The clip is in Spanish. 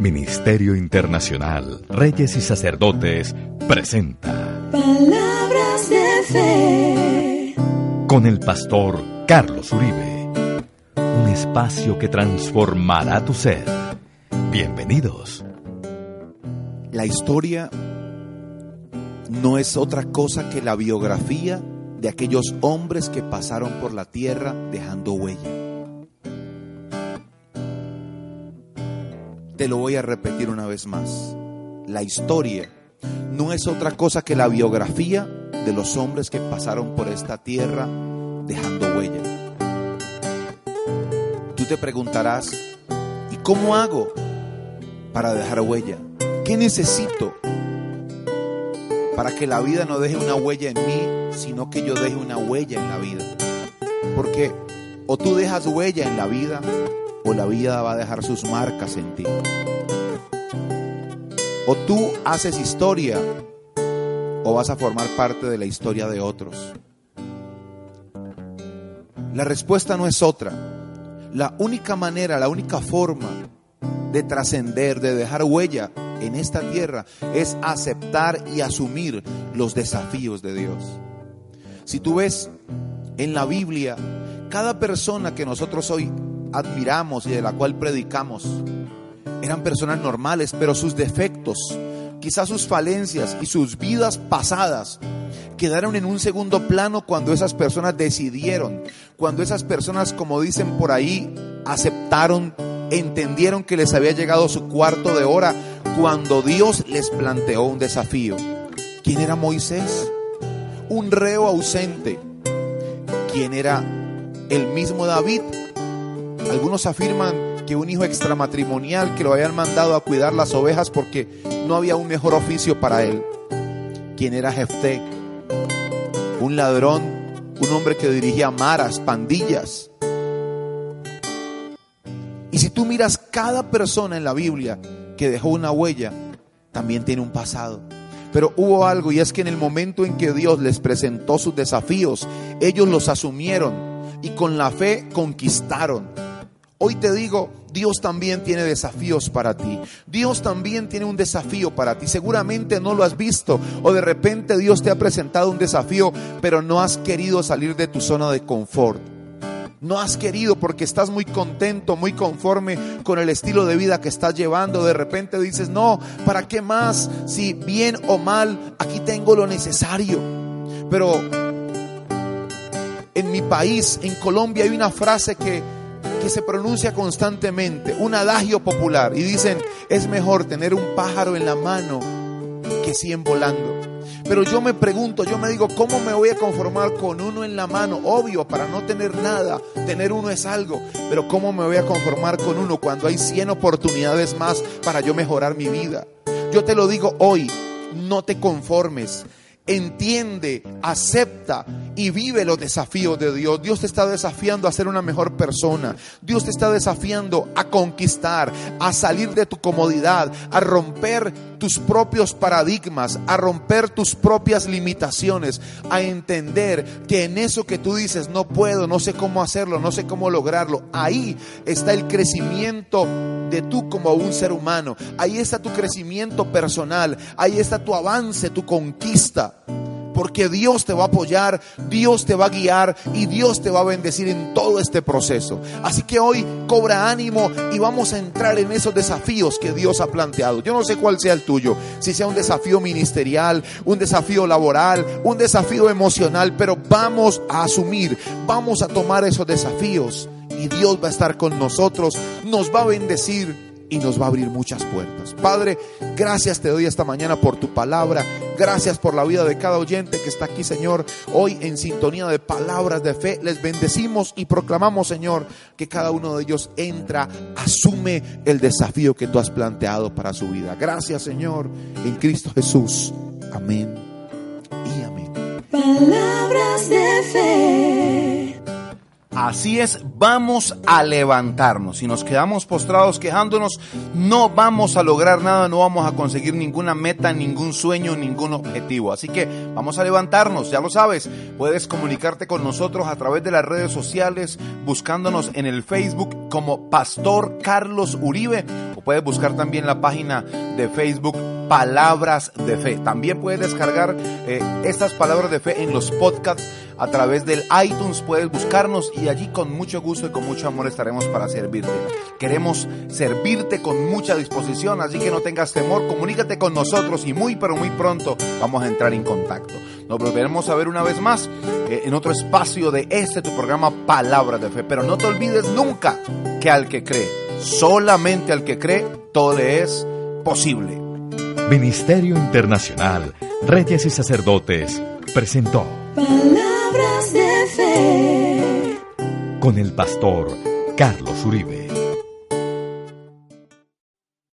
Ministerio Internacional Reyes y Sacerdotes presenta Palabras de fe. con el pastor Carlos Uribe. Un espacio que transformará tu ser. Bienvenidos. La historia no es otra cosa que la biografía de aquellos hombres que pasaron por la tierra dejando huella. Te lo voy a repetir una vez más. La historia no es otra cosa que la biografía de los hombres que pasaron por esta tierra dejando huella. Tú te preguntarás, ¿y cómo hago para dejar huella? ¿Qué necesito para que la vida no deje una huella en mí, sino que yo deje una huella en la vida? Porque o tú dejas huella en la vida o la vida va a dejar sus marcas en ti. O tú haces historia o vas a formar parte de la historia de otros. La respuesta no es otra. La única manera, la única forma de trascender, de dejar huella en esta tierra es aceptar y asumir los desafíos de Dios. Si tú ves en la Biblia, cada persona que nosotros hoy admiramos y de la cual predicamos, eran personas normales, pero sus defectos, quizás sus falencias y sus vidas pasadas quedaron en un segundo plano cuando esas personas decidieron, cuando esas personas, como dicen por ahí, aceptaron, entendieron que les había llegado su cuarto de hora, cuando Dios les planteó un desafío. ¿Quién era Moisés? Un reo ausente. ¿Quién era el mismo David? Algunos afirman que un hijo extramatrimonial que lo habían mandado a cuidar las ovejas porque no había un mejor oficio para él. ¿Quién era Jefté? Un ladrón, un hombre que dirigía maras, pandillas. Y si tú miras cada persona en la Biblia que dejó una huella, también tiene un pasado. Pero hubo algo y es que en el momento en que Dios les presentó sus desafíos, ellos los asumieron y con la fe conquistaron. Hoy te digo, Dios también tiene desafíos para ti. Dios también tiene un desafío para ti. Seguramente no lo has visto o de repente Dios te ha presentado un desafío, pero no has querido salir de tu zona de confort. No has querido porque estás muy contento, muy conforme con el estilo de vida que estás llevando. De repente dices, no, ¿para qué más? Si bien o mal, aquí tengo lo necesario. Pero en mi país, en Colombia, hay una frase que, que se pronuncia constantemente, un adagio popular. Y dicen, es mejor tener un pájaro en la mano que cien volando. Pero yo me pregunto, yo me digo, ¿cómo me voy a conformar con uno en la mano? Obvio, para no tener nada, tener uno es algo. Pero ¿cómo me voy a conformar con uno cuando hay 100 oportunidades más para yo mejorar mi vida? Yo te lo digo hoy, no te conformes. Entiende, acepta y vive los desafíos de Dios. Dios te está desafiando a ser una mejor persona. Dios te está desafiando a conquistar, a salir de tu comodidad, a romper tus propios paradigmas, a romper tus propias limitaciones, a entender que en eso que tú dices, no puedo, no sé cómo hacerlo, no sé cómo lograrlo, ahí está el crecimiento de tú como un ser humano, ahí está tu crecimiento personal, ahí está tu avance, tu conquista porque Dios te va a apoyar, Dios te va a guiar y Dios te va a bendecir en todo este proceso. Así que hoy cobra ánimo y vamos a entrar en esos desafíos que Dios ha planteado. Yo no sé cuál sea el tuyo, si sea un desafío ministerial, un desafío laboral, un desafío emocional, pero vamos a asumir, vamos a tomar esos desafíos y Dios va a estar con nosotros, nos va a bendecir y nos va a abrir muchas puertas. Padre, gracias te doy esta mañana por tu palabra. Gracias por la vida de cada oyente que está aquí, Señor. Hoy en sintonía de palabras de fe, les bendecimos y proclamamos, Señor, que cada uno de ellos entra, asume el desafío que tú has planteado para su vida. Gracias, Señor, en Cristo Jesús. Amén y amén. Palabras de fe. Así es, vamos a levantarnos. Si nos quedamos postrados quejándonos, no vamos a lograr nada, no vamos a conseguir ninguna meta, ningún sueño, ningún objetivo. Así que vamos a levantarnos, ya lo sabes. Puedes comunicarte con nosotros a través de las redes sociales, buscándonos en el Facebook como Pastor Carlos Uribe o puedes buscar también la página de Facebook Palabras de Fe. También puedes descargar eh, estas palabras de fe en los podcasts a través del iTunes. Puedes buscarnos y allí con mucho gusto y con mucho amor estaremos para servirte. Queremos servirte con mucha disposición, así que no tengas temor, comunícate con nosotros y muy pero muy pronto vamos a entrar en contacto. Nos volveremos a ver una vez más eh, en otro espacio de este tu programa Palabras de Fe. Pero no te olvides nunca que al que cree, solamente al que cree, todo le es posible. Ministerio Internacional, Reyes y Sacerdotes, presentó Palabras de fe. con el pastor Carlos Uribe.